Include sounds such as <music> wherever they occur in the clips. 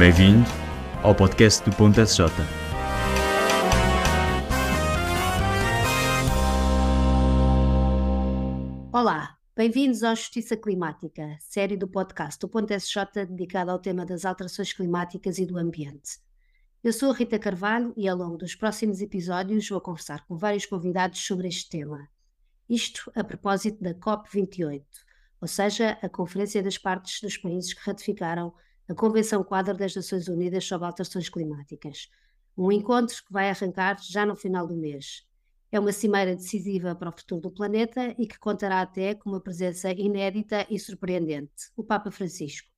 Bem-vindo ao podcast do Ponto SJ. Olá, bem-vindos à Justiça Climática, série do podcast do Ponto SJ dedicada ao tema das alterações climáticas e do ambiente. Eu sou a Rita Carvalho e ao longo dos próximos episódios vou conversar com vários convidados sobre este tema. Isto a propósito da COP28, ou seja, a Conferência das Partes dos Países que ratificaram a Convenção Quadro das Nações Unidas sobre Alterações Climáticas. Um encontro que vai arrancar já no final do mês. É uma cimeira decisiva para o futuro do planeta e que contará até com uma presença inédita e surpreendente, o Papa Francisco.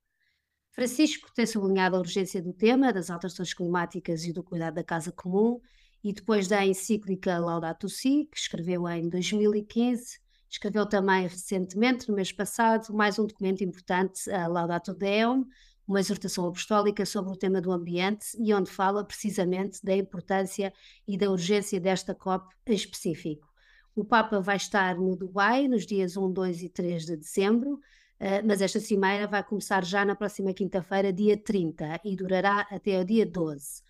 Francisco tem sublinhado a urgência do tema das alterações climáticas e do cuidado da casa comum, e depois da encíclica Laudato Si, que escreveu em 2015, escreveu também recentemente, no mês passado, mais um documento importante, a Laudato Deum, uma exortação apostólica sobre o tema do ambiente e onde fala precisamente da importância e da urgência desta COP em específico. O Papa vai estar no Dubai nos dias 1, 2 e 3 de dezembro, eh, mas esta cimeira vai começar já na próxima quinta-feira, dia 30, e durará até o dia 12.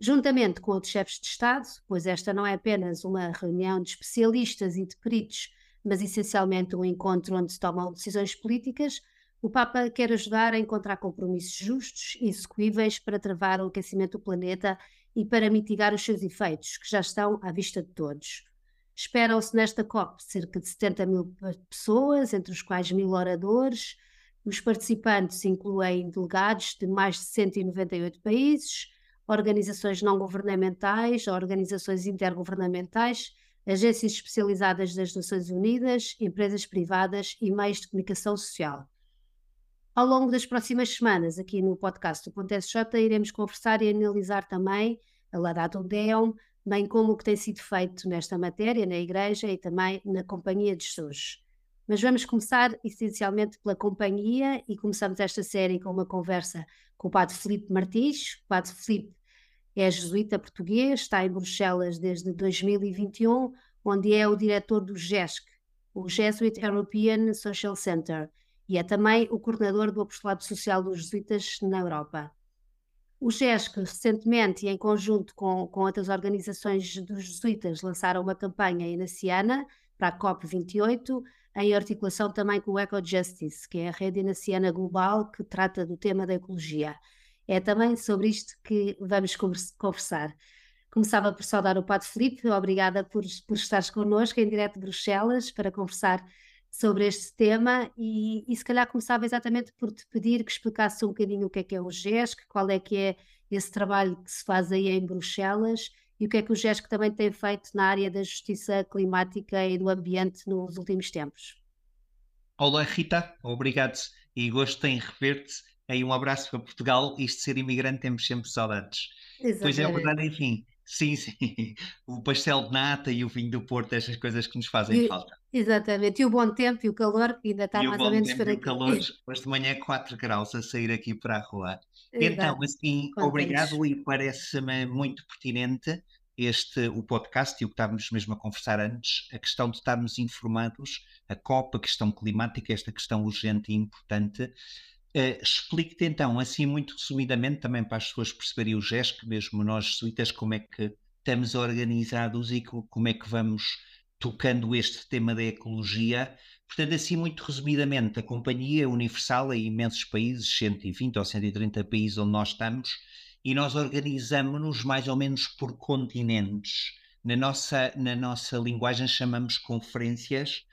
Juntamente com outros chefes de Estado, pois esta não é apenas uma reunião de especialistas e de peritos, mas essencialmente um encontro onde se tomam decisões políticas, o Papa quer ajudar a encontrar compromissos justos e execuíveis para travar o aquecimento do planeta e para mitigar os seus efeitos, que já estão à vista de todos. Esperam-se nesta COP cerca de 70 mil pessoas, entre os quais mil oradores. Os participantes incluem delegados de mais de 198 países, organizações não governamentais, organizações intergovernamentais, agências especializadas das Nações Unidas, empresas privadas e meios de comunicação social. Ao longo das próximas semanas, aqui no podcast do Ponto SJ, iremos conversar e analisar também a Laudato Deum, bem como o que tem sido feito nesta matéria na Igreja e também na Companhia de Jesus. Mas vamos começar essencialmente pela companhia e começamos esta série com uma conversa com o Padre Filipe Martins. O Padre Filipe é jesuíta português, está em Bruxelas desde 2021, onde é o diretor do GESC, o Jesuit European Social Center, e é também o coordenador do Apostolado Social dos Jesuítas na Europa. O GESC, recentemente, em conjunto com, com outras organizações dos jesuítas, lançaram uma campanha inaciana para a COP28, em articulação também com o Eco Justice, que é a rede inaciana global que trata do tema da ecologia. É também sobre isto que vamos conversar. Começava por saudar o Padre Felipe, obrigada por, por estares connosco em direto de Bruxelas para conversar sobre este tema e, e, se calhar começava exatamente por te pedir que explicasse um bocadinho o que é que é o GESC, qual é que é esse trabalho que se faz aí em Bruxelas e o que é que o GESC também tem feito na área da justiça climática e do ambiente nos últimos tempos. Olá Rita, obrigado e gosto em rever-te. Aí um abraço para Portugal, isto de ser imigrante temos sempre saudades. Exatamente. Pois é verdade, enfim, Sim, <laughs> sim. O pastel de nata e o vinho do Porto, estas coisas que nos fazem e, falta. Exatamente. E o bom tempo e o calor, que ainda está e mais ou menos por aqui. o calor, hoje de manhã 4 graus a sair aqui para a rua. <laughs> Exato. Então, assim, obrigado e parece-me muito pertinente este, o podcast e o que estávamos mesmo a conversar antes, a questão de estarmos informados, a COP, a questão climática, esta questão urgente e importante, Uh, Explique-te então, assim muito resumidamente, também para as pessoas perceberem o GESC, mesmo nós jesuítas, como é que estamos organizados e como é que vamos tocando este tema da ecologia. Portanto, assim muito resumidamente, a Companhia Universal em imensos países, 120 ou 130 países onde nós estamos, e nós organizamos-nos mais ou menos por continentes. Na nossa, na nossa linguagem chamamos conferências,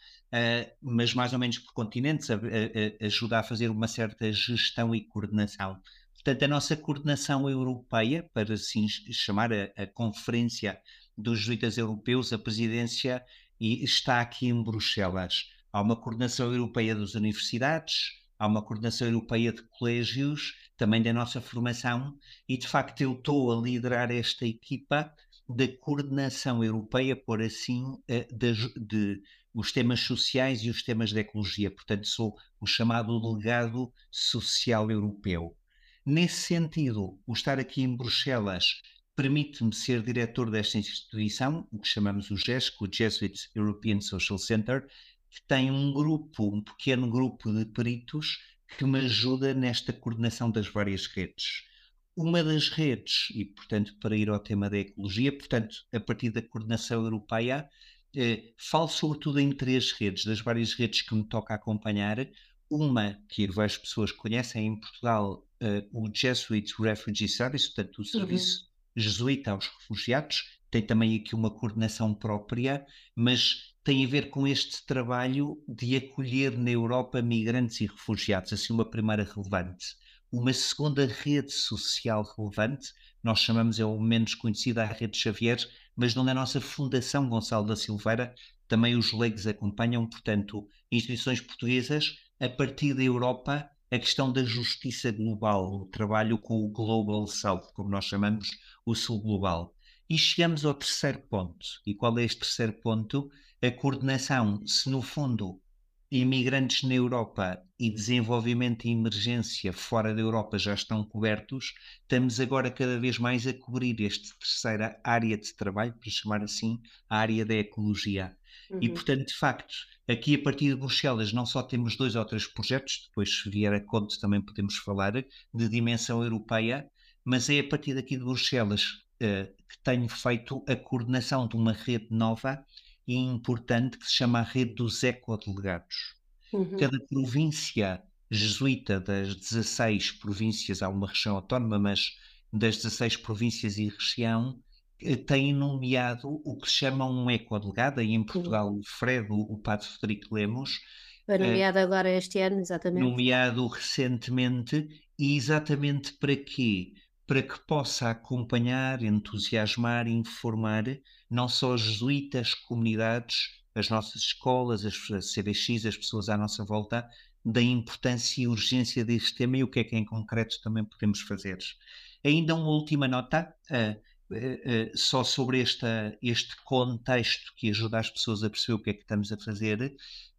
mas mais ou menos por continentes, a, a, ajuda a fazer uma certa gestão e coordenação. Portanto, a nossa coordenação europeia, para assim chamar a, a Conferência dos Jesuítas Europeus, a presidência e está aqui em Bruxelas. Há uma coordenação europeia das universidades, há uma coordenação europeia de colégios, também da nossa formação, e de facto eu estou a liderar esta equipa da coordenação europeia, por assim, eh, de, de os temas sociais e os temas da ecologia. Portanto, sou o chamado legado social europeu. Nesse sentido, o estar aqui em Bruxelas permite-me ser diretor desta instituição, o que chamamos o GESC, o Jesuit European Social Center, que tem um grupo, um pequeno grupo de peritos que me ajuda nesta coordenação das várias redes. uma das redes, e portanto, para ir ao tema da ecologia, portanto, a partir da coordenação europeia, eh, falo sobretudo em três redes, das várias redes que me toca acompanhar. Uma que várias pessoas conhecem em Portugal, eh, o Jesuit Refugee Service, portanto, o uhum. serviço uhum. jesuíta aos refugiados, tem também aqui uma coordenação própria, mas tem a ver com este trabalho de acolher na Europa migrantes e refugiados, assim uma primeira relevante. Uma segunda rede social relevante, nós chamamos, é o menos conhecida, a Rede Xavier, mas não é nossa Fundação Gonçalo da Silveira, também os leigos acompanham, portanto, instituições portuguesas, a partir da Europa, a questão da justiça global, o trabalho com o Global South, como nós chamamos, o Sul Global. E chegamos ao terceiro ponto. E qual é este terceiro ponto? a coordenação, se no fundo imigrantes na Europa e desenvolvimento e emergência fora da Europa já estão cobertos, estamos agora cada vez mais a cobrir esta terceira área de trabalho, para chamar assim, a área da ecologia. Uhum. E, portanto, de facto, aqui a partir de Bruxelas não só temos dois ou três projetos, depois se vier a conta também podemos falar, de dimensão europeia, mas é a partir daqui de Bruxelas uh, que tenho feito a coordenação de uma rede nova e importante que se chama a rede dos ecodelegados. Uhum. Cada província jesuíta das 16 províncias, há uma região autónoma, mas das 16 províncias e região, eh, tem nomeado o que se chama um ecodelegado, aí em Portugal o Fredo, o padre Frederico Lemos. Foi nomeado uh, agora este ano, exatamente. Nomeado recentemente, e exatamente para quê? Para que possa acompanhar, entusiasmar, informar não só os jesuítas, comunidades, as nossas escolas, as, as CBX, as pessoas à nossa volta, da importância e urgência deste tema e o que é que em concreto também podemos fazer. Ainda uma última nota, uh, uh, uh, só sobre esta, este contexto que ajuda as pessoas a perceber o que é que estamos a fazer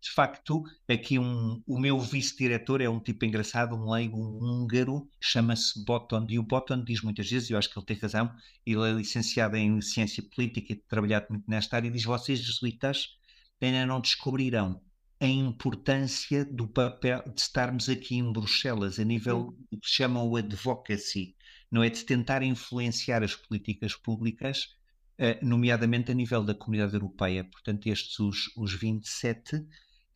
de facto, aqui um, o meu vice-diretor é um tipo engraçado, um leigo, um húngaro, chama-se Botton, e o Botton diz muitas vezes, eu acho que ele tem razão, ele é licenciado em ciência política e trabalhado muito nesta área, e diz, vocês jesuítas ainda não descobriram a importância do papel de estarmos aqui em Bruxelas, a nível do que chamam o advocacy, não é de tentar influenciar as políticas públicas, eh, nomeadamente a nível da comunidade europeia. Portanto, estes os, os 27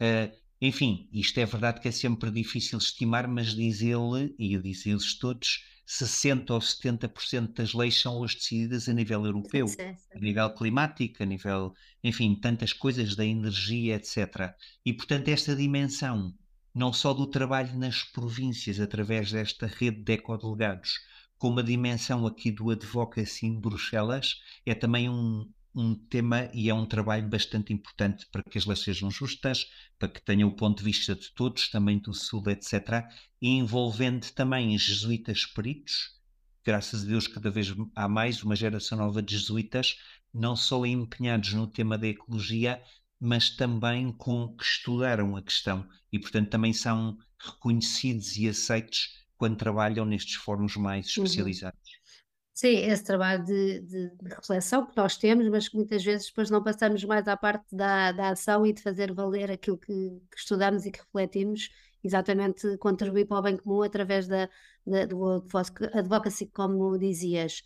Uh, enfim, isto é verdade que é sempre difícil estimar, mas diz ele, e diz eles todos, 60% ou 70% das leis são hoje decididas a nível europeu, sim, sim. a nível climático, a nível, enfim, tantas coisas da energia, etc. E, portanto, esta dimensão, não só do trabalho nas províncias, através desta rede de ecodelegados, como a dimensão aqui do advocacy em Bruxelas, é também um, um tema e é um trabalho bastante importante para que as leis sejam justas, para que tenha o ponto de vista de todos, também do Sul, etc. E envolvendo também jesuítas peritos, graças a Deus cada vez há mais uma geração nova de jesuítas, não só empenhados no tema da ecologia, mas também com que estudaram a questão e, portanto, também são reconhecidos e aceitos quando trabalham nestes fóruns mais uhum. especializados. Sim, esse trabalho de, de, de, reflexão que nós temos, mas que muitas vezes depois não passamos mais à parte da, da ação e de fazer valer aquilo que, que estudamos e que refletimos, exatamente contribuir para o bem comum através da, da do advocacy, como dizias.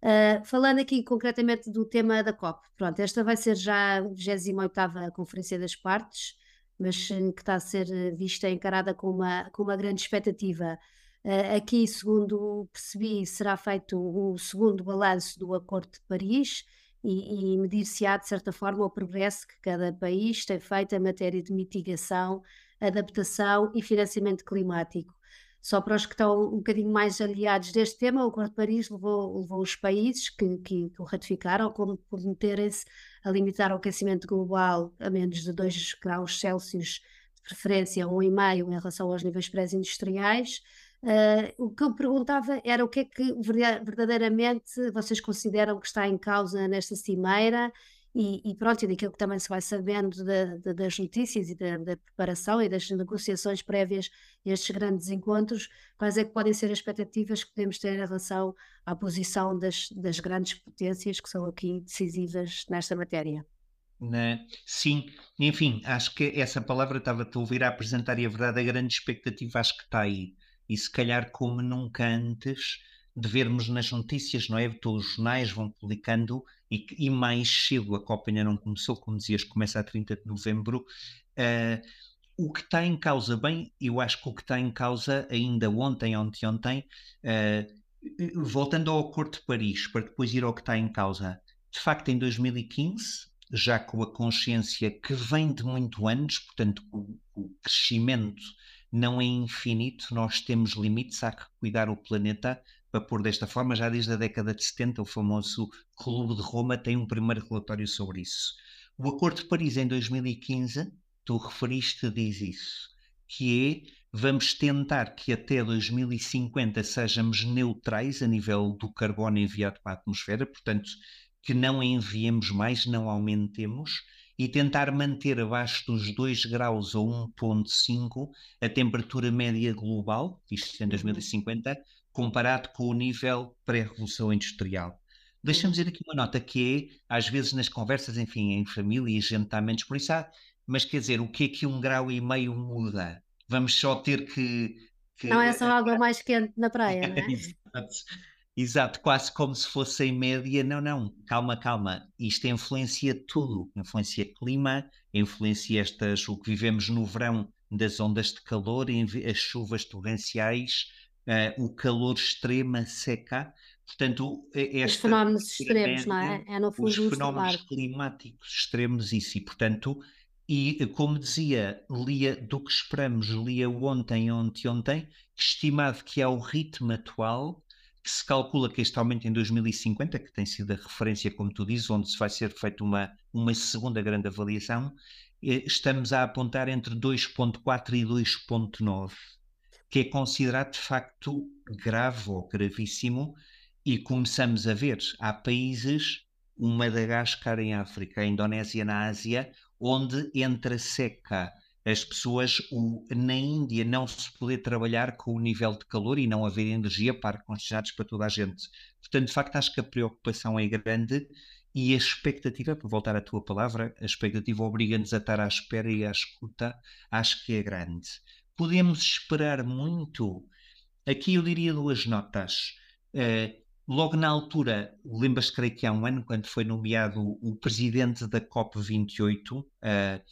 Uh, falando aqui concretamente do tema da COP, pronto, esta vai ser já a 28ª Conferência das Partes, mas que está a ser vista, encarada com uma, com uma grande expectativa. Uh, aqui, segundo percebi, será feito o segundo balanço do Acordo de Paris e, e medir-se-á, de certa forma, o progresso que cada país tem feito em matéria de mitigação, adaptação e financiamento climático. Só para os que estão um bocadinho mais aliados deste tema, o Acordo de Paris levou, levou os países que, que, que o ratificaram como comprometerem-se a limitar o aquecimento global a menos de 2 graus Celsius, de preferência 1,5 em relação aos níveis pré-industriais, Uh, o que eu perguntava era o que é que verdadeiramente vocês consideram que está em causa nesta cimeira e, e pronto, e daquilo que também se vai sabendo de, de, das notícias e da, da, preparação e das negociações prévias a estes grandes encontros, quais é que podem ser as expectativas que podemos ter em relação à posição das, das grandes potências que são aqui decisivas nesta matéria? Né? Sim, enfim, acho que essa palavra estava-te a ouvir a apresentar e a verdade, a grande expectativa acho que está aí e se calhar como nunca antes de vermos nas notícias, não é? Todos os jornais vão publicando e, e mais cedo, a Copa ainda não começou, como dizias, começa a 30 de novembro. Uh, o que está em causa, bem, eu acho que o que está em causa ainda ontem, ontem, ontem, uh, voltando ao Acordo de Paris, para depois ir ao que está em causa, de facto, em 2015, já com a consciência que vem de muito anos, portanto, o, o crescimento não é infinito, nós temos limites, há que cuidar o planeta para pôr desta forma. Já desde a década de 70, o famoso Clube de Roma tem um primeiro relatório sobre isso. O Acordo de Paris, em 2015, tu referiste, diz isso, que é vamos tentar que até 2050 sejamos neutrais a nível do carbono enviado para a atmosfera, portanto, que não enviemos mais, não aumentemos, e tentar manter abaixo dos 2 graus ou 1,5 a temperatura média global, isto em 2050, uhum. comparado com o nível pré-revolução industrial. Deixa-me uhum. dizer aqui uma nota que é, às vezes nas conversas, enfim, em família, a gente está menos por isso, mas quer dizer, o que é que um grau e meio muda? Vamos só ter que. que... Não é só água mais quente na praia, não é? <laughs> Exato, quase como se fosse em média. Não, não, calma, calma. Isto influencia tudo. Influencia clima, influencia estas, o que vivemos no verão das ondas de calor, as chuvas torrenciais, uh, o calor extremo, seca. Portanto, os fenómenos extremos, não é? É no fundo Os fenómenos climáticos extremos, isso. E, portanto, e como dizia, lia do que esperamos, lia ontem, ontem, ontem, estimado que ao ritmo atual que se calcula que este aumento em 2050, que tem sido a referência, como tu dizes, onde se vai ser feita uma, uma segunda grande avaliação, eh, estamos a apontar entre 2.4 e 2.9, que é considerado de facto grave ou gravíssimo, e começamos a ver, há países, o Madagascar em África, a Indonésia na Ásia, onde entre a seca as pessoas o, na Índia não se poder trabalhar com o nível de calor e não haver energia para condicionados para toda a gente. Portanto, de facto, acho que a preocupação é grande e a expectativa, para voltar à tua palavra, a expectativa obriga-nos a estar à espera e à escuta, acho que é grande. Podemos esperar muito. Aqui eu diria duas notas. Uh, Logo na altura, lembras-te, creio que há um ano, quando foi nomeado o presidente da COP28, uh,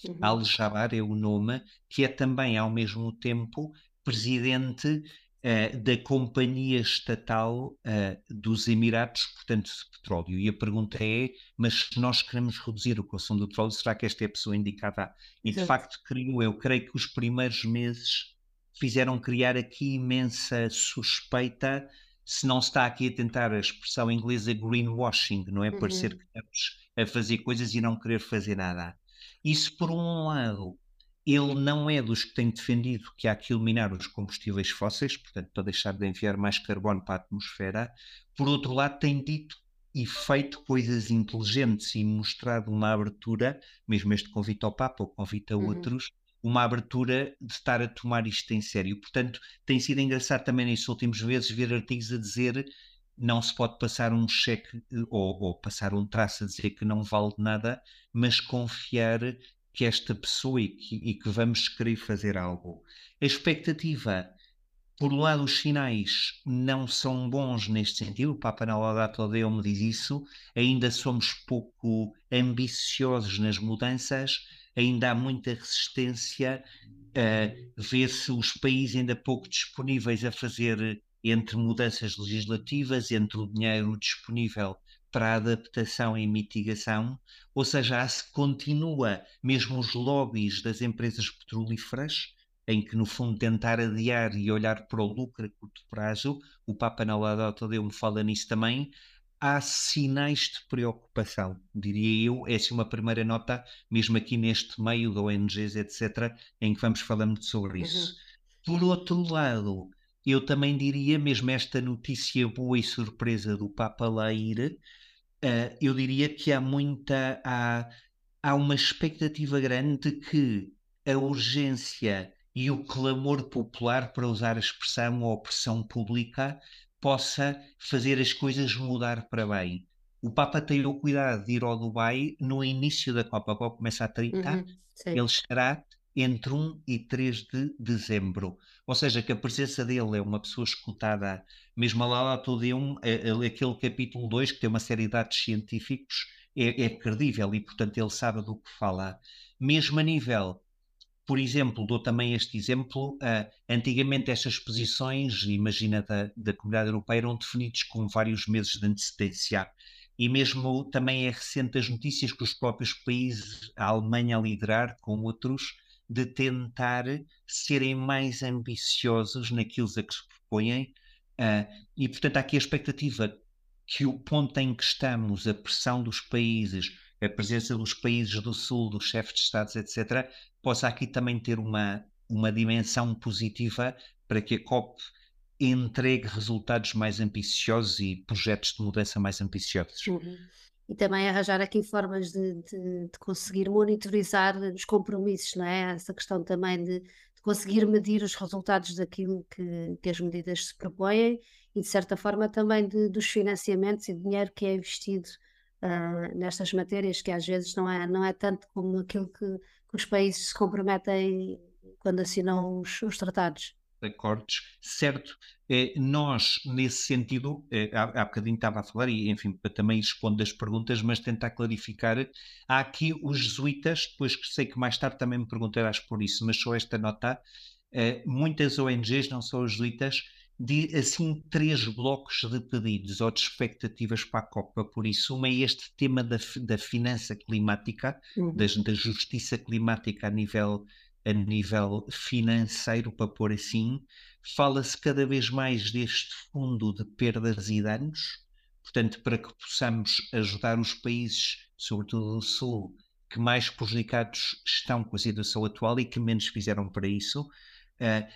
uhum. Al-Jabar é o nome, que é também, ao mesmo tempo, presidente uh, da Companhia Estatal uh, dos Emirados, portanto, de petróleo. E a pergunta é, mas se nós queremos reduzir o consumo do petróleo, será que esta é a pessoa indicada? E, de facto, creio eu, creio que os primeiros meses fizeram criar aqui imensa suspeita se não está aqui a tentar a expressão inglesa greenwashing, não é? Uhum. Parecer que estamos a fazer coisas e não querer fazer nada. Isso, por um lado, ele não é dos que tem defendido que há que eliminar os combustíveis fósseis, portanto, para deixar de enviar mais carbono para a atmosfera. Por outro lado, tem dito e feito coisas inteligentes e mostrado uma abertura, mesmo este convite ao Papa ou convite a uhum. outros, uma abertura de estar a tomar isto em sério. Portanto, tem sido engraçado também nestes últimos meses ver artigos a dizer não se pode passar um cheque ou, ou passar um traço a dizer que não vale nada, mas confiar que esta pessoa e que, e que vamos querer fazer algo. A expectativa por um lado, os sinais não são bons neste sentido, o Papa na Laudato Deum me diz isso, ainda somos pouco ambiciosos nas mudanças, ainda há muita resistência, uh, vê-se os países ainda pouco disponíveis a fazer entre mudanças legislativas, entre o dinheiro disponível para adaptação e mitigação, ou seja, se continua mesmo os lobbies das empresas petrolíferas, em que no fundo tentar adiar e olhar para o lucro a curto prazo, o Papa na Laudato Deum fala nisso também, há sinais de preocupação, diria eu. Essa é uma primeira nota, mesmo aqui neste meio de ONGs, etc., em que vamos falando sobre isso. Uhum. Por outro lado, eu também diria, mesmo esta notícia boa e surpresa do Papa lá ir, uh, eu diria que há muita. Há, há uma expectativa grande de que a urgência e o clamor popular, para usar a expressão ou a pressão pública, possa fazer as coisas mudar para bem. O Papa tem o cuidado de ir ao Dubai no início da Copa. A Copa começa a 30, uhum, ele estará entre 1 e 3 de dezembro. Ou seja, que a presença dele é uma pessoa escutada, mesmo lá lá todo um, aquele capítulo 2, que tem uma série de dados científicos, é, é credível e, portanto, ele sabe do que fala. Mesmo a nível por exemplo, dou também este exemplo, uh, antigamente estas posições, imagina da, da comunidade europeia, eram definidos com vários meses de antecedência. E mesmo também é recente as notícias que os próprios países, a Alemanha a liderar com outros, de tentar serem mais ambiciosos naquilo a que se propõem. Uh, e, portanto, há aqui a expectativa que o ponto em que estamos, a pressão dos países, a presença dos países do Sul, dos chefes de Estados, etc., possa aqui também ter uma, uma dimensão positiva para que a COP entregue resultados mais ambiciosos e projetos de mudança mais ambiciosos. Uhum. E também arranjar aqui formas de, de, de, conseguir monitorizar os compromissos, não é? Essa questão também de, de conseguir medir os resultados daquilo que, que, as medidas se propõem e, de certa forma, também dos financiamentos e dinheiro que é investido uh, nestas matérias, que às vezes não é, não é tanto como aquilo que, que os países se comprometem quando assinam os, os tratados. Acordos, certo. É, nós, nesse sentido, é, há, bocadinho estava a falar, e enfim, para também responder as perguntas, mas tentar clarificar. Há aqui os jesuítas, depois que sei que mais tarde também me perguntarás por isso, mas só esta nota. É, muitas ONGs, não só os jesuítas, de assim três blocos de pedidos ou de expectativas para a Copa. Por isso, uma é este tema da, da finança climática, uhum. da, da, justiça climática a nível, a nível financeiro, para pôr assim. Fala-se cada vez mais deste fundo de perdas e danos, portanto, para que possamos ajudar os países, sobretudo do Sul, que mais prejudicados estão com a situação atual e que menos fizeram para isso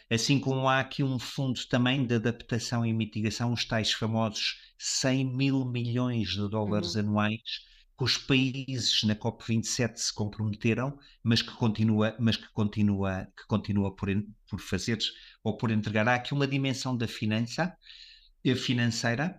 assim como há aqui um fundo também de adaptação e mitigação, os tais famosos 100 mil milhões de dólares uhum. anuais que os países na COP27 se comprometeram, mas que continua, mas que continua, que continua por, por fazer ou por entregar. Há aqui uma dimensão da finança, eh, financeira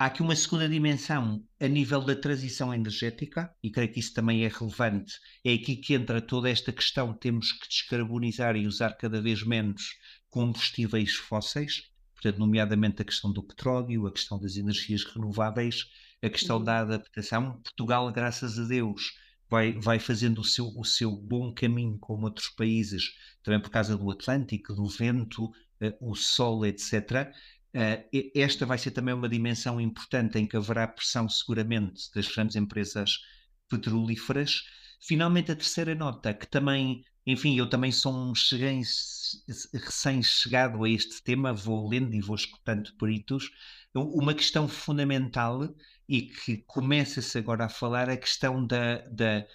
Há aqui uma segunda dimensão a nível da transição energética, e creio que isso também é relevante. É aqui que entra toda esta questão: temos que descarbonizar e usar cada vez menos combustíveis fósseis, portanto, nomeadamente a questão do petróleo, a questão das energias renováveis, a questão uhum. da adaptação. Portugal, graças a Deus, vai, vai fazendo o seu, o seu bom caminho como outros países, também por causa do Atlântico, do vento, eh, o sol, etc. Uh, esta vai ser também uma dimensão importante em que haverá pressão seguramente das grandes empresas petrolíferas. Finalmente, a terceira nota, que também, enfim, eu também sou um recém-chegado a este tema, vou lendo e vou escutando peritos, uma questão fundamental e que começa-se agora a falar, a questão da, da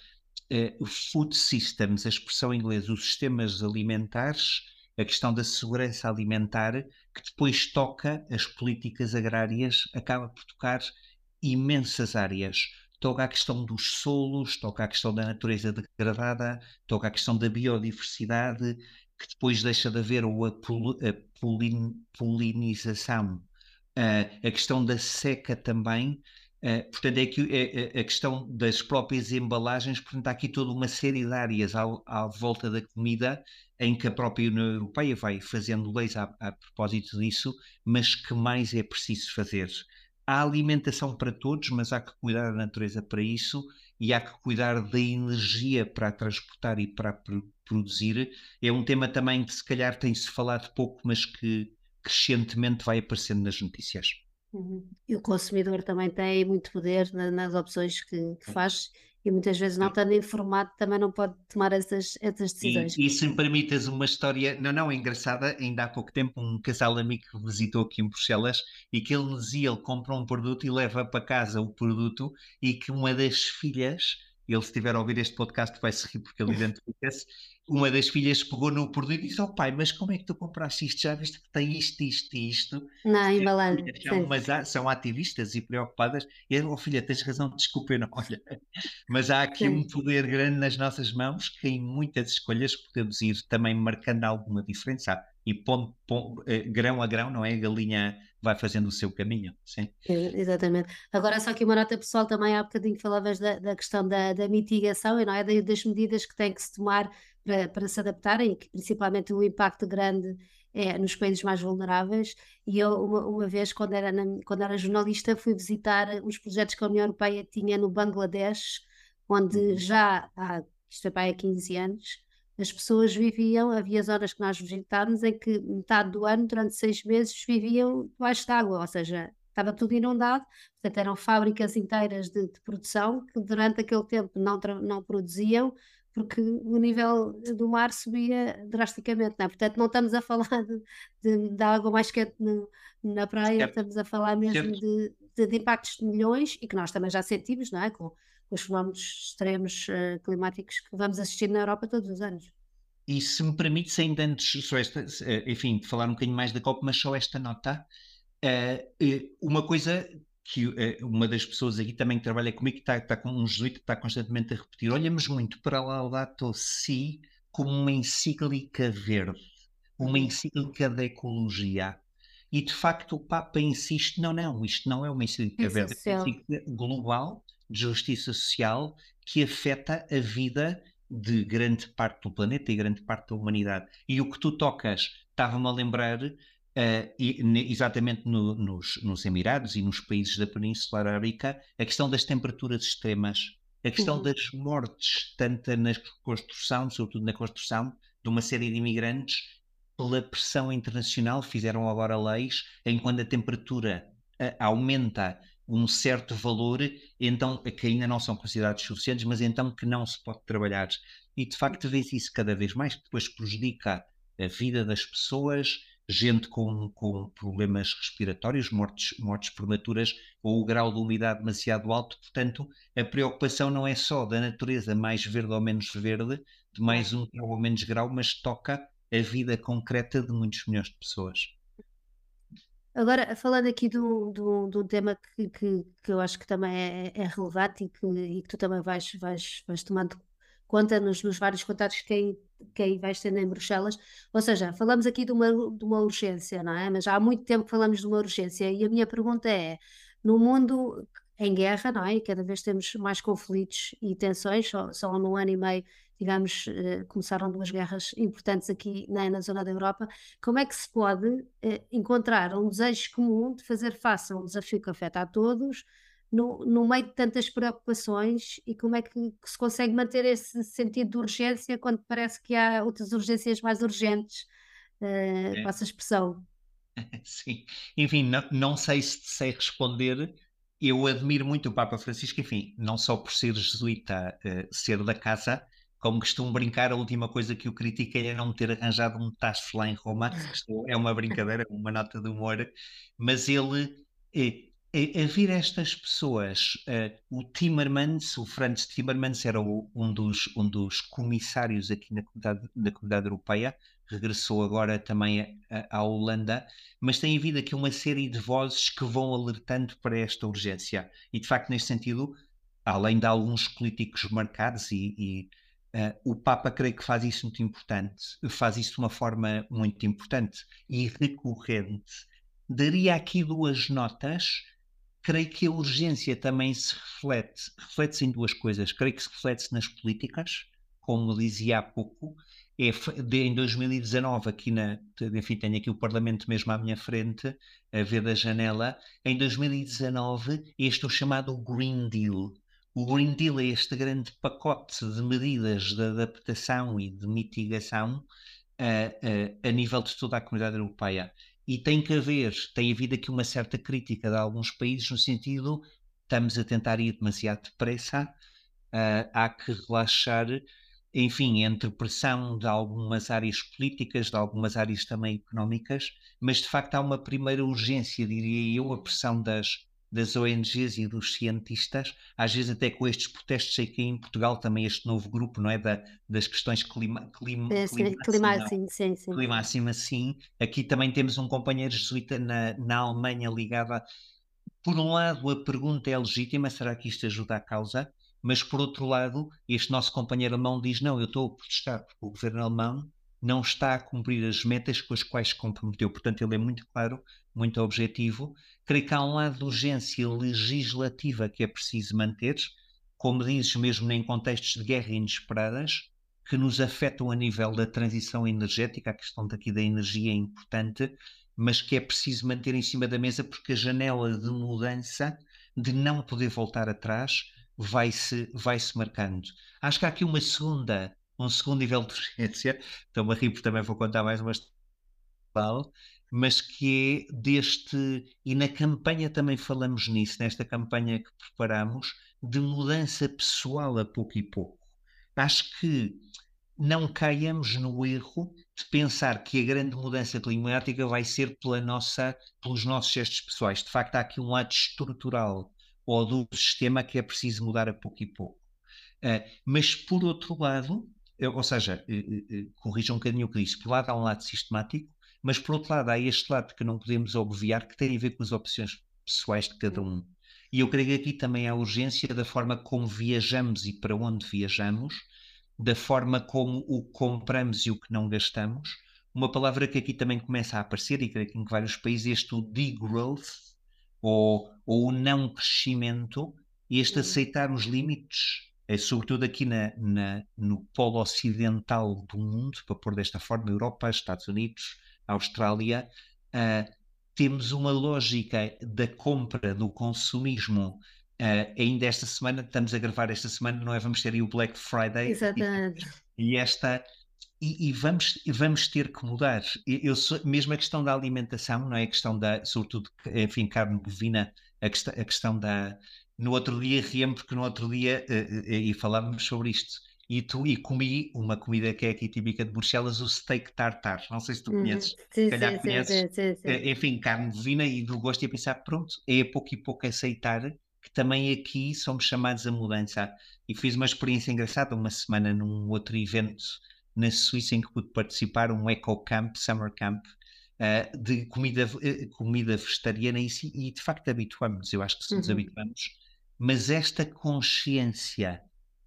uh, food systems, a expressão em inglês, os sistemas alimentares, a questão da segurança alimentar, que depois toca as políticas agrárias, acaba por tocar imensas áreas. Toca a questão dos solos, toca a questão da natureza degradada, toca a questão da biodiversidade, que depois deixa de haver ou a, pol a polin polinização, uh, a questão da seca também, Uh, portanto, é que é, é, a questão das próprias embalagens, portanto, há aqui toda uma série de áreas ao, à volta da comida em que a própria União Europeia vai fazendo leis a, a propósito disso, mas que mais é preciso fazer? Há alimentação para todos, mas há que cuidar da natureza para isso e há que cuidar da energia para transportar e para produzir. É um tema também que se calhar tem-se falado pouco, mas que crescentemente vai aparecendo nas notícias. Uhum. E o consumidor também tem muito poder nas opções que, que faz e muitas vezes não estando informado também não pode tomar essas, essas decisões. E, e se me permites uma história, não, não, engraçada, ainda há pouco tempo um casal amigo que visitou aqui em Bruxelas e que ele dizia, ele compra um produto e leva para casa o produto e que uma das filhas ele se estiver a ouvir este podcast vai se rir porque ele <laughs> identifica-se. Uma das filhas pegou no produto e disse: Oh pai, mas como é que tu compraste isto? Já viste que tem isto, isto e isto? Não, embalando. São, são ativistas e preocupadas. E ele, oh filha, tens razão, desculpa, eu não <laughs> olha. Mas há aqui Sim. um poder grande nas nossas mãos que em muitas escolhas podemos ir também marcando alguma diferença e eh, grão a grão, não é? A galinha vai fazendo o seu caminho, sim. Exatamente. Agora, só que uma nota pessoal também, há bocadinho falavas da, da questão da, da mitigação, não é? Das medidas que tem que se tomar para, para se adaptarem, que principalmente o impacto grande é nos países mais vulneráveis. E eu, uma, uma vez, quando era, na, quando era jornalista, fui visitar os projetos que a União Europeia tinha no Bangladesh, onde uhum. já há, isto é para há 15 anos, as pessoas viviam, havia zonas que nós visitámos em que metade do ano, durante seis meses, viviam debaixo d'água, ou seja, estava tudo inundado, portanto eram fábricas inteiras de, de produção que durante aquele tempo não, não produziam porque o nível do mar subia drasticamente, não é? portanto não estamos a falar de, de, de água mais quente no, na praia, certo. estamos a falar mesmo de, de, impactos de milhões e que nós também já sentimos, não é? Com, com os fenómenos extremos uh, climáticos que vamos assistir na Europa todos os anos. E se me permite, ainda antes, só esta, enfim, de falar um bocadinho mais da COP, mas só esta nota, uh, uma coisa que uh, uma das pessoas aqui também que trabalha comigo, que está, está com um jesuíta, está constantemente a repetir, olhamos muito para Laudato Si como uma encíclica verde, uma uhum. encíclica da ecologia. E de facto o Papa insiste: não, não, isto não é uma encíclica verde, é uma encíclica global de justiça social que afeta a vida de grande parte do planeta e grande parte da humanidade. E o que tu tocas estava-me a lembrar uh, exatamente no, nos, nos, Emirados e nos países da Península Arábica, a questão das temperaturas extremas, a questão uhum. das mortes, tanto na construção, sobretudo na construção, de uma série de imigrantes, pela pressão internacional, fizeram agora leis em quando a temperatura uh, aumenta um certo valor, então que ainda não são considerados suficientes, mas então que não se pode trabalhar. E de facto vê isso cada vez mais, que depois prejudica a vida das pessoas, gente com, com problemas respiratórios, mortes, mortes prematuras ou o grau de umidade demasiado alto. Portanto, a preocupação não é só da natureza mais verde ou menos verde, de mais um grau ou menos grau, mas toca a vida concreta de muitos milhões de pessoas. Agora, falando aqui de um, tema que, que, que, eu acho que também é, é relevante e que, e que, tu também vais, vais, vais tomando conta nos, nos vários contatos que aí, que aí vais tendo em Bruxelas, ou seja, falamos aqui de uma, de uma urgência, não é? Mas há muito tempo que falamos de uma urgência e a minha pergunta é, no mundo em guerra, não é? E cada vez temos mais conflitos e tensões, só, só no ano e meio digamos, eh, começaram duas guerras importantes aqui na, na zona da Europa, como é que se pode eh, encontrar um desejo comum de fazer face a um desafio que afeta a todos, no, no meio de tantas preocupações, e como é que, que, se consegue manter esse sentido de urgência quando parece que há outras urgências mais urgentes, uh, é. essa expressão? <laughs> Sim, enfim, não, não sei se sei responder. Eu admiro muito o Papa Francisco, enfim, não só por ser jesuíta, uh, ser da casa, como costumo brincar, a última coisa que o critiquei é não ter arranjado um tacho lá em Roma. É uma brincadeira, uma nota de humor, mas ele. É, é, vir estas pessoas, uh, o Timmermans, o Franz Timmermans era um, dos, um dos comissários aqui na comunidade, na comunidade europeia, regressou agora também à Holanda, mas tem havido aqui uma série de vozes que vão alertando para esta urgência. E de facto, neste sentido, além de alguns políticos marcados e, e Uh, o Papa creio que faz isso muito importante, faz isso de uma forma muito importante e recorrente. Daria aqui duas notas. Creio que a urgência também se reflete, reflete-se em duas coisas. Creio que se reflete-se nas políticas, como dizia há pouco. É, de, em 2019, aqui na, enfim, tenho aqui o Parlamento mesmo à minha frente, a ver da janela. Em 2019, este é o chamado Green Deal, o Green Deal é este grande pacote de medidas de adaptação e de mitigação a, a, a nível de toda a comunidade europeia. E tem que haver, tem havido aqui uma certa crítica de alguns países no sentido estamos a tentar ir demasiado depressa, uh, há que relaxar, enfim, entre pressão de algumas áreas políticas, de algumas áreas também económicas, mas de facto há uma primeira urgência, diria eu, a pressão das, das ONGs e dos cientistas, às vezes até com estes protestos aqui em Portugal, também este novo grupo, não é, da, das questões clima, clima, é, clima, clima, sim, sim, sim. clima acima, sim. Aqui também temos um companheiro jesuíta na, na Alemanha ligado Por um lado, a pergunta é legítima, será que isto ajuda a causa? Mas por outro lado, este nosso companheiro alemão diz, não, eu estou a protestar porque o governo alemão não está a cumprir as metas com as quais se comprometeu. Portanto, ele é muito claro, muito objetivo. Creio que há um lado de urgência legislativa que é preciso manter, como dizes, mesmo em contextos de guerra inesperadas, que nos afetam a nível da transição energética, a questão daqui da energia é importante, mas que é preciso manter em cima da mesa porque a janela de mudança, de não poder voltar atrás, vai-se vai -se marcando. Acho que há aqui uma segunda, um segundo nível de urgência, <laughs> estou-me a rir também vou contar mais uma mas que é deste, e na campanha também falamos nisso, nesta campanha que preparamos, de mudança pessoal a pouco e pouco. Acho que não caiamos no erro de pensar que a grande mudança climática vai ser pela nossa, pelos nossos gestos pessoais. De facto, há aqui um lado estrutural ou do sistema que é preciso mudar a pouco e pouco. Uh, mas, por outro lado, ou seja, uh, uh, corrija um bocadinho o que disse, por um lado há um lado sistemático, mas por outro lado há este lado que não podemos obviar que tem a ver com as opções pessoais de cada um. E eu creio que aqui também há urgência da forma como viajamos e para onde viajamos, da forma como o compramos e o que não gastamos. Uma palavra que aqui também começa a aparecer, e creio que em vários países, este o degrowth, ou, ou o não crescimento, este aceitar os limites, é, sobretudo aqui na, na, no polo ocidental do mundo, para pôr desta forma, Europa, Estados Unidos, Austrália, uh, temos uma lógica da compra, do consumismo Uh, ainda esta semana, estamos a gravar esta semana, não é? Vamos ter aí o Black Friday. Exatamente. E, e esta. E, e, vamos, vamos ter que mudar. Eu sou, mesmo a questão da alimentação, não é? A questão da, sobretudo, enfim, carne bovina, a, questão, a questão da. No outro dia, riem porque no outro dia, uh, uh, e falávamos sobre isto, e, tu, e comi uma comida que é aqui típica de Bruxelas, o steak tartar. Não sei se tu uhum. conheces. Sim, calhar sim, conheces. Sim, sim, sim, Enfim, carne bovina e do gosto e a pensar, pronto, é a pouco e pouco aceitar que também aqui somos chamados a mudança. E fiz uma experiência engraçada uma semana num outro evento na Suíça em que pude participar, um Eco Camp, Summer Camp, uh, de comida, uh, comida vegetariana e, e, de facto habituamos, eu acho que se nos uhum. habituamos, mas esta consciência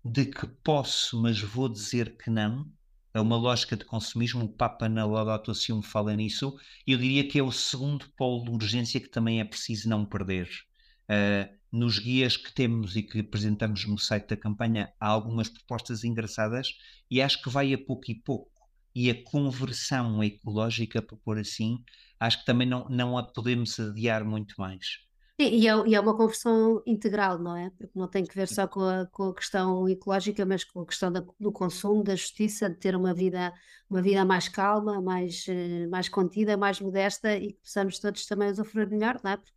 de que posso, mas vou dizer que não, é uma lógica de consumismo, o Papa na Laudato Si me fala nisso, e eu diria que é o segundo polo de urgência que também é preciso não perder. Uh, nos guias que temos e que apresentamos no site da campanha, há algumas propostas engraçadas e acho que vai a pouco e pouco. E a conversão ecológica, para pôr assim, acho que também não, não a podemos adiar muito mais. Sim, e, é, e é uma conversão integral, não é? Porque não tem que ver só com a, com a questão ecológica, mas com a questão da, do consumo, da justiça, de ter uma vida, uma vida mais calma, mais, eh, mais contida, mais modesta e que possamos todos também usufruir melhor, não é? Porque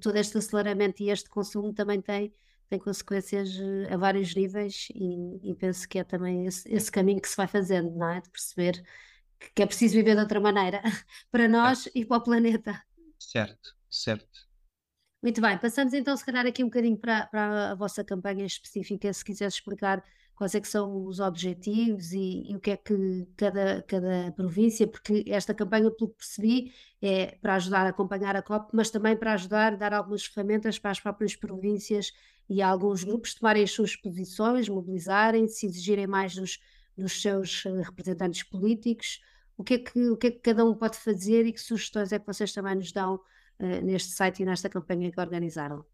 todo este aceleramento e este consumo também tem, tem consequências eh, a vários níveis e, e penso que é também esse, esse, caminho que se vai fazendo, não é? De perceber que, que é preciso viver de outra maneira <laughs> para nós e para o planeta. Certo, certo. Muito bem, passamos então se calhar aqui um bocadinho para, para a vossa campanha específica, se quiseres explicar quais é que são os objetivos e, e, o que é que cada, cada província, porque esta campanha, pelo que percebi, é para ajudar a acompanhar a COP, mas também para ajudar a dar algumas ferramentas para as próprias províncias e alguns grupos tomarem as suas posições, mobilizarem-se, exigirem mais dos, dos seus eh, representantes políticos. O que, é que, o que é que cada um pode fazer e que sugestões é que vocês também nos dão uh, neste site e nesta campanha que organizaram?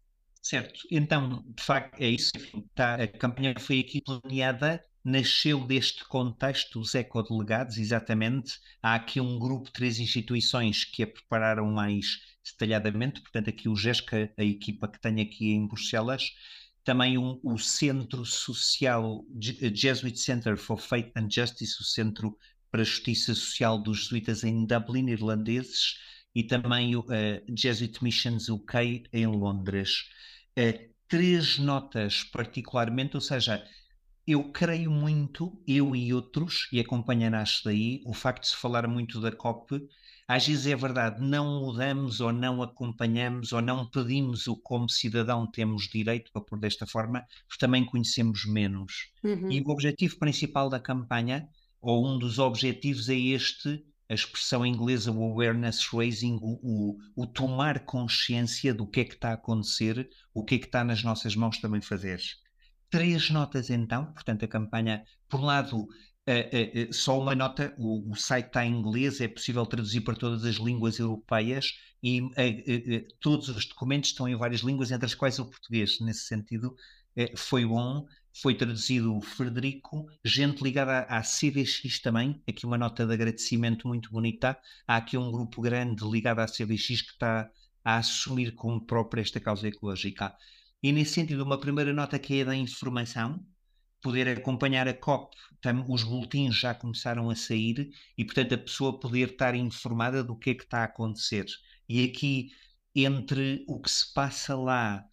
Certo, então, de facto, é isso. Tá, a campanha foi aqui planeada, nasceu deste contexto, os ecodelegados, exatamente. Há aqui um grupo três instituições que a prepararam mais detalhadamente, portanto, aqui o GESCA, a equipa que tenho aqui em Bruxelas, também um, o Centro Social, Jesuit Center for Faith and Justice, o Centro para a Justiça Social dos Jesuítas em Dublin, irlandeses, e também o uh, Jesuit Missions UK em Londres. Uh, três notas particularmente, ou seja, eu creio muito, eu e outros, e acompanharás daí, o facto de se falar muito da COP, às vezes é verdade, não mudamos ou não acompanhamos ou não pedimos o como cidadão temos direito para pôr desta forma, porque também conhecemos menos. Uhum. E o objetivo principal da campanha, ou um dos objetivos, é este a expressão inglesa, o awareness raising, o, o, o, tomar consciência do que é que está a acontecer, o que é que está nas nossas mãos também fazer. Três notas então, portanto a campanha, por um lado, uh, uh, uh, só uma nota, o, o, site está em inglês, é possível traduzir para todas as línguas europeias e todos os documentos estão em várias línguas, entre as quais o português, nesse sentido foi bom foi traduzido o Frederico, gente ligada à, CVX também, aqui uma nota de agradecimento muito bonita. Há aqui um grupo grande ligado à CVX que está a assumir como própria esta causa ecológica. E nesse sentido, uma primeira nota que é da informação, poder acompanhar a COP, os boletins já começaram a sair e, portanto, a pessoa poder estar informada do que é que está a acontecer. E aqui, entre o que se passa lá,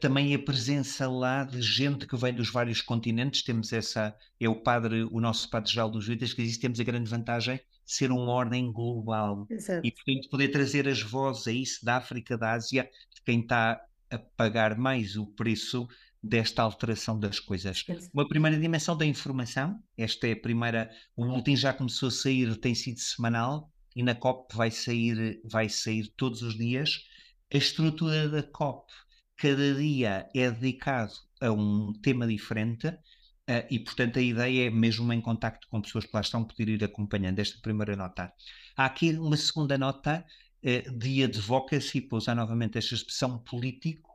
também a presença lá de gente que vem dos vários continentes, temos essa, é o padre, o nosso padre-geral dos Vidas que diz temos a grande vantagem de ser uma ordem global. Exato. E, portanto, poder trazer as vozes a isso da África, da Ásia, de quem está a pagar mais o preço desta alteração das coisas. Uma primeira dimensão da informação, esta é a primeira, o boletim já começou a sair, tem sido semanal e na COP vai sair, vai sair todos os dias. A estrutura da COP, cada dia é dedicado a um tema diferente uh, e, portanto, a ideia é mesmo em contacto com pessoas que lá estão poder ir acompanhando esta primeira nota. Há aqui uma segunda nota uh, de advocacy, para usar novamente esta expressão político,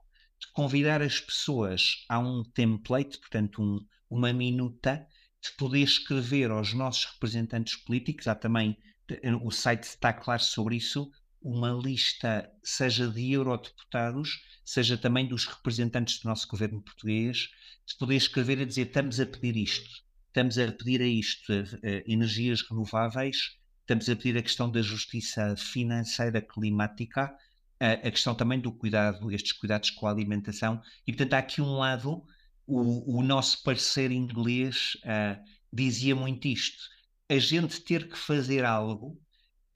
convidar as pessoas a um template, portanto, um, uma minuta, de poder escrever aos nossos representantes políticos, há também, o site está claro sobre isso, uma lista, seja de eurodeputados, seja também dos representantes do nosso governo português, de poder escrever a dizer estamos a pedir isto, estamos a pedir a isto energias renováveis, estamos a pedir a questão da justiça financeira climática, a, questão também do cuidado, estes cuidados com a alimentação, e portanto há aqui um lado, o, o nosso parceiro inglês uh, dizia muito isto, a gente ter que fazer algo,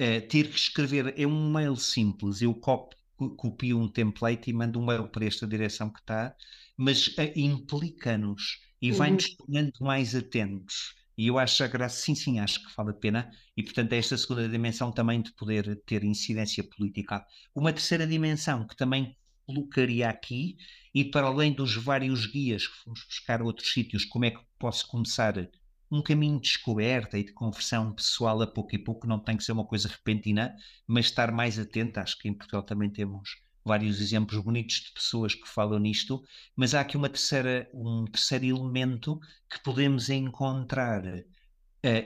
uh, ter que escrever, é um mail simples, eu copio, copio um template e mando um mail para esta direção que está, mas uh, implica-nos e uhum. vai-nos tornando mais atentos. E eu acho a graça, sim, sim, acho que vale a pena. E, portanto, é esta segunda dimensão também de poder ter incidência política. Uma terceira dimensão que também colocaria aqui, e para além dos vários guias que fomos buscar a outros sítios, como é que posso começar um caminho de descoberta e de conversão pessoal a pouco e pouco, não tem que ser uma coisa repentina, mas estar mais atento. Acho que em Portugal também temos vários exemplos bonitos de pessoas que falam nisto, mas há aqui uma terceira, um terceiro elemento que podemos encontrar uh,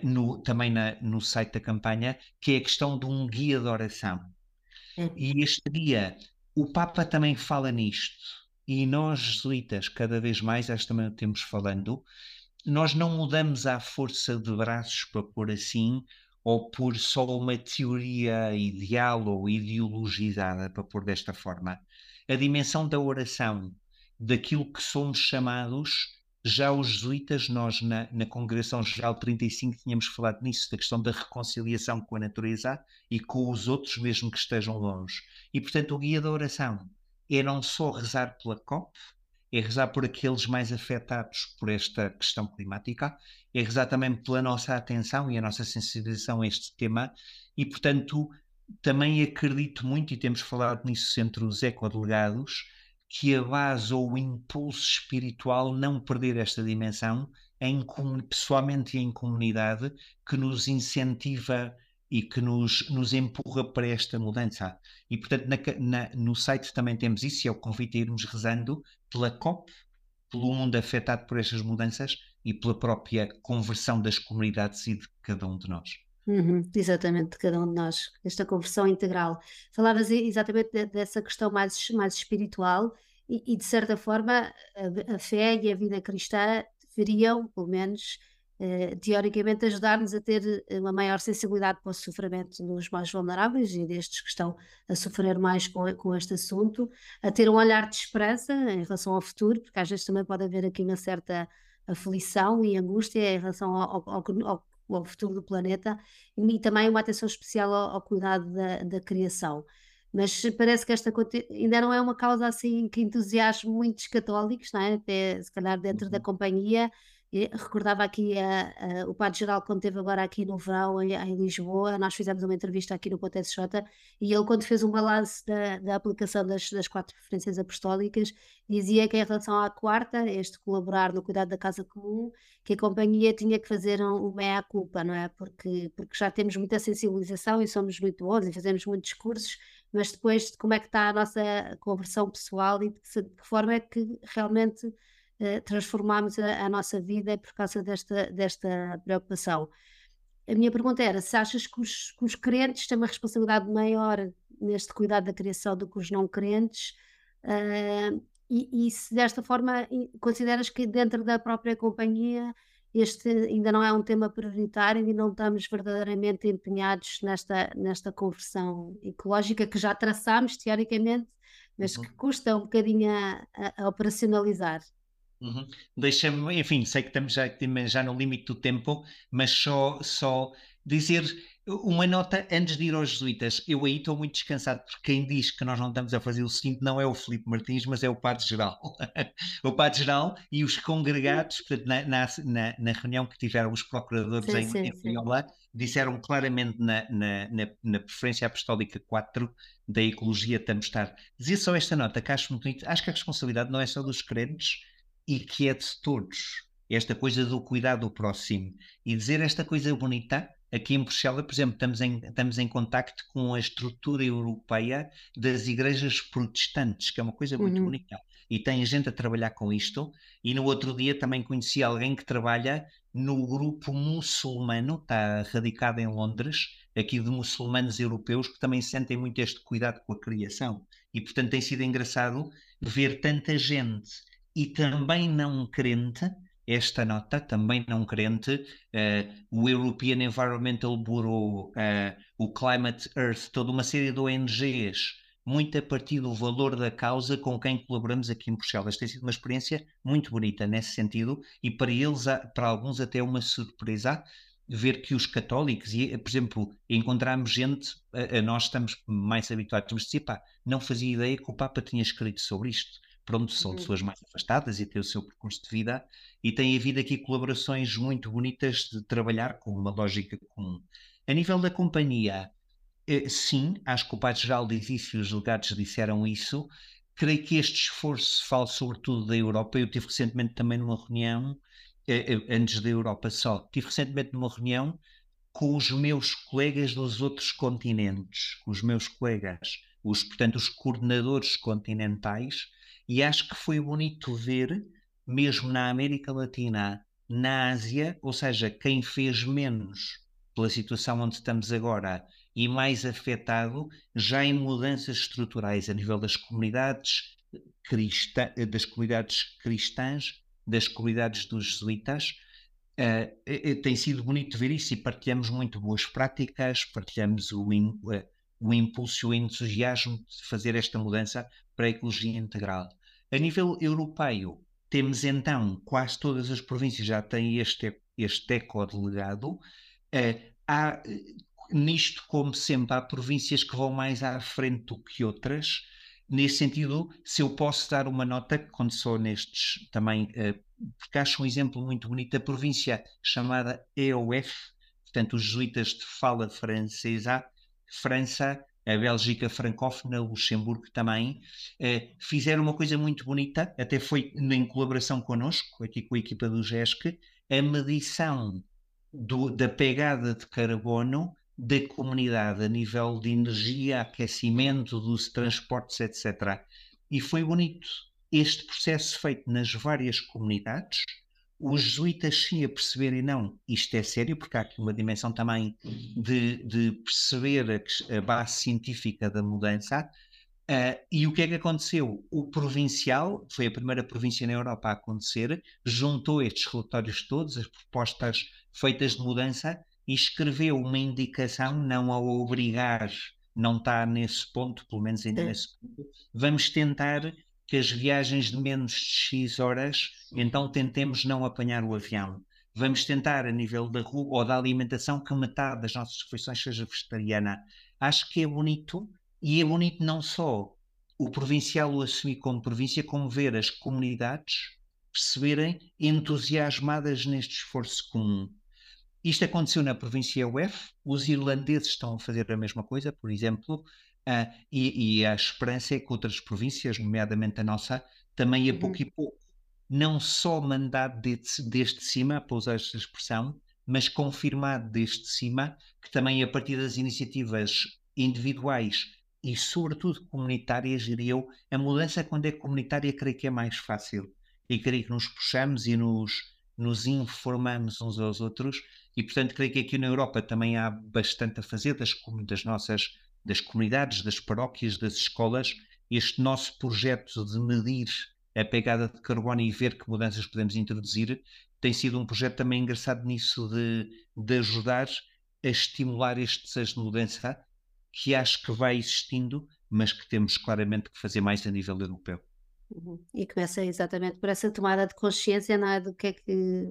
no, também na, no site da campanha, que é a questão de um guia de oração. É. E este guia, o Papa também fala nisto, e nós jesuítas, cada vez mais, acho que também temos falando, nós não mudamos à força de braços, para pôr assim, ou por só uma teoria ideal ou ideologizada, para pôr desta forma. A dimensão da oração, daquilo que somos chamados, já os jesuítas, nós na, na Congregação Geral 35 tínhamos falado nisso, da questão da reconciliação com a natureza e com os outros, mesmo que estejam longe. E, portanto, o guia da oração é não só rezar pela COP, é rezar por aqueles mais afetados por esta questão climática, é rezar também pela nossa atenção e a nossa sensibilização a este tema e, portanto, também acredito muito, e temos falado nisso entre os ecodelegados, que a base ou o impulso espiritual não perder esta dimensão em, pessoalmente e em comunidade que nos incentiva e que nos, nos empurra para esta mudança. E, portanto, na, na, no site também temos isso, e é o convite a irmos rezando pela COP, pelo mundo afetado por estas mudanças e pela própria conversão das comunidades e de cada um de nós. Uhum, exatamente, de cada um de nós, esta conversão integral. Falavas exatamente dessa questão mais, mais espiritual e, e de certa forma, a, a fé e a vida cristã deveriam, pelo menos, teoricamente ajudar-nos a ter eh, uma maior sensibilidade para o sofrimento dos mais vulneráveis e destes que estão a sofrer mais com, com este assunto, a ter um olhar de esperança em relação ao futuro, porque às vezes também pode haver aqui uma certa aflição e angústia em relação ao, ao, ao, ao futuro do planeta e, também uma atenção especial ao, cuidado da, da criação mas parece que esta ainda não é uma causa assim que entusiasme muitos católicos, não é? até se calhar dentro uhum. da companhia, recordava aqui a, a, o Padre Geral, quando esteve agora aqui no verão, em, em, Lisboa, nós fizemos uma entrevista aqui no Ponte SJ, e ele, quando fez um balanço da, da aplicação das, das quatro referências apostólicas, dizia que em relação à quarta, este colaborar no cuidado da casa comum, que a companhia tinha que fazer um, um meia-culpa, não é? Porque, porque já temos muita sensibilização e somos muito bons e fazemos muitos cursos, mas depois como é que está a nossa conversão pessoal e de que, de que forma é que realmente transformarmos a, a, nossa vida por causa desta, desta preocupação. A minha pergunta era: se achas que os, que os crentes têm uma responsabilidade maior neste cuidado da criação do que os não crentes? Uh, e, e, se desta forma consideras que dentro da própria companhia este ainda não é um tema prioritário e não estamos verdadeiramente empenhados nesta, nesta conversão ecológica que já traçámos teoricamente, mas uhum. que custa um bocadinho a, a, a operacionalizar. Uhum. Deixa-me, enfim, sei que estamos já, já no limite do tempo, mas só, só dizer uma nota antes de ir aos jesuítas. Eu aí estou muito descansado, porque quem diz que nós não estamos a fazer o seguinte não é o Filipe Martins, mas é o Padre-Geral. <laughs> o Padre-Geral e os congregados, <laughs> portanto, na, na, na, reunião que tiveram os procuradores sim, em, sim, em Viola, disseram claramente na, na, na, na Preferência Apostólica 4 da Ecologia estamos estar. Dizer só esta nota que acho muito bonito. Acho que a responsabilidade não é só dos crentes e que é de todos. Esta coisa do cuidado do próximo. E dizer esta coisa bonita Aqui em Bruxelas, por exemplo, estamos em, estamos em contacto com a estrutura europeia das igrejas protestantes, que é uma coisa muito uhum. bonita. E tem gente a trabalhar com isto. E no outro dia também conheci alguém que trabalha no grupo muçulmano, está radicado em Londres, aqui de muçulmanos europeus que também sentem muito este cuidado com a criação. E portanto tem sido engraçado ver tanta gente e também não crente esta nota, também não crente, uh, o European Environmental Bureau, uh, o Climate Earth, toda uma série de ONGs, muito a partir do valor da causa com quem colaboramos aqui em Bruxelas. Tem sido uma experiência muito bonita nesse sentido e para eles, para alguns até uma surpresa, ver que os católicos, e por exemplo, encontramos gente, a, a nós estamos mais habituados, a dizer, pá, não fazia ideia que o Papa tinha escrito sobre isto pronto, são uhum. pessoas mais afastadas e têm o seu percurso de vida e tem havido aqui colaborações muito bonitas de trabalhar com uma lógica comum. A nível da companhia, eh, sim, acho que o Padre-Geral diz isso e os delegados disseram isso. Creio que este esforço fala sobretudo da Europa. Eu tive recentemente também numa reunião, eh, eh, antes da Europa só, tive recentemente numa reunião com os meus colegas dos outros continentes, com os meus colegas, os, portanto, os coordenadores continentais, e acho que foi bonito ver, mesmo na América Latina, na Ásia, ou seja, quem fez menos pela situação onde estamos agora e mais afetado, já em mudanças estruturais a nível das comunidades cristã, das comunidades cristãs, das comunidades dos jesuítas, uh, tem sido bonito ver isso e partilhamos muito boas práticas, partilhamos o, uh, o impulso e o entusiasmo de fazer esta mudança para a ecologia integral. A nível europeu, temos então quase todas as províncias já têm este, este ecodelegado. Uh, há, nisto, como sempre, há províncias que vão mais à frente do que outras. Nesse sentido, se eu posso dar uma nota, quando sou nestes também, uh, porque acho um exemplo muito bonito, a província chamada EOF, portanto, os jesuítas de fala francesa, França, a Bélgica francófona, Luxemburgo também, eh, fizeram uma coisa muito bonita, até foi em colaboração connosco, aqui com a equipa do GESC, a medição do, da pegada de carbono da comunidade a nível de energia, aquecimento, dos transportes, etc. E foi bonito este processo feito nas várias comunidades, os jesuítas sim a perceberem, não, isto é sério, porque há aqui uma dimensão também de, de perceber a, a, base científica da mudança. Uh, e o que é que aconteceu? O provincial, foi a primeira província na Europa a acontecer, juntou estes relatórios todos, as propostas feitas de mudança, e escreveu uma indicação, não a obrigar, não está nesse ponto, pelo menos ainda nesse ponto, vamos tentar que as viagens de menos de X horas, então tentemos não apanhar o avião. Vamos tentar, a nível da rua ou da alimentação, que metade das nossas refeições seja vegetariana. Acho que é bonito, e é bonito não só o provincial o assumir como província, como ver as comunidades perceberem entusiasmadas neste esforço comum. Isto aconteceu na província UF, os irlandeses estão a fazer a mesma coisa, por exemplo, Uh, e, e, a esperança é que outras províncias, nomeadamente a nossa, também a pouco uhum. e pouco, não só mandado desde, desde cima, para usar esta expressão, mas confirmado desde cima, que também a partir das iniciativas individuais e sobretudo comunitárias, diria eu, a mudança quando é comunitária creio que é mais fácil. e creio que nos puxamos e nos, nos informamos uns aos outros e portanto creio que aqui na Europa também há bastante a fazer das, das nossas das comunidades, das paróquias, das escolas, este nosso projeto de medir a pegada de carbono e ver que mudanças podemos introduzir tem sido um projeto também engraçado nisso de, de ajudar a estimular este desejo de mudança que acho que vai existindo, mas que temos claramente que fazer mais a nível europeu. Uhum. E começa exatamente por essa tomada de consciência não é? do que é que,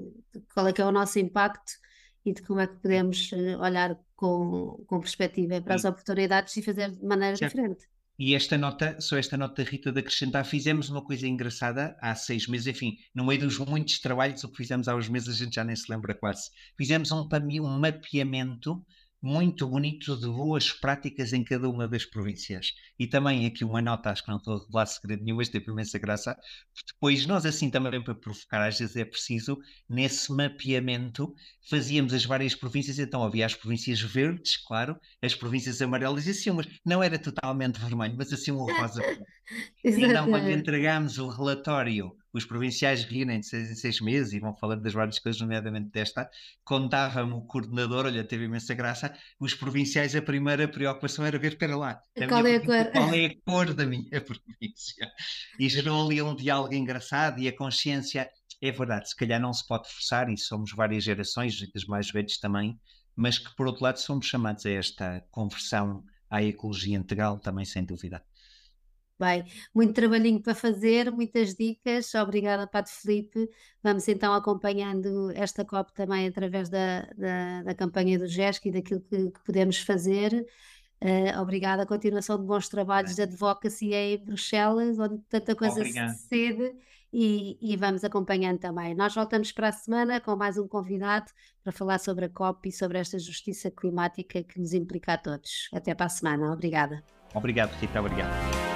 qual é que é o nosso impacto e de como é que podemos eh, olhar com, com perspectiva para as oportunidades e fazer de maneira certo. diferente. E esta nota, só esta nota, Rita, de acrescentar, fizemos uma coisa engraçada há seis meses, enfim, no meio dos muitos trabalhos, o que fizemos há uns meses a gente já nem se lembra quase. Fizemos um, um mapeamento muito bonito de boas práticas em cada uma das províncias. E também aqui uma nota, acho que não estou a revelar segredo nenhum, este teve imensa graça, depois nós assim também para provocar, às vezes é preciso, nesse mapeamento, fazíamos as várias províncias, então havia as províncias verdes, claro, as províncias amarelas, e assim, mas não era totalmente vermelho, mas assim um rosa. então, quando entregámos o relatório os provinciais reúnem de seis em seis meses e vão falando das várias coisas, nomeadamente desta. Contava-me o coordenador, olha, teve imensa graça. Os provinciais, a primeira preocupação era ver, espera lá, qual é, a cor? qual é a cor da minha <laughs> província? E gerou ali um diálogo engraçado e a consciência. É verdade, se calhar não se pode forçar, e somos várias gerações, das mais velhas também, mas que por outro lado somos chamados a esta conversão à ecologia integral também, sem dúvida. Bem, muito trabalhinho para fazer, muitas dicas. Obrigada, Padre Felipe. Vamos então acompanhando esta COP também através da, da, da campanha do GESC e daquilo que, que podemos fazer. Uh, obrigada, continuação de bons trabalhos de advocacy em Bruxelas, onde tanta coisa Obrigado. se cede e, e, vamos acompanhando também. Nós voltamos para a semana com mais um convidado para falar sobre a COP e sobre esta justiça climática que nos implica a todos. Até para a semana. Obrigada. Obrigado, Rita. Obrigado.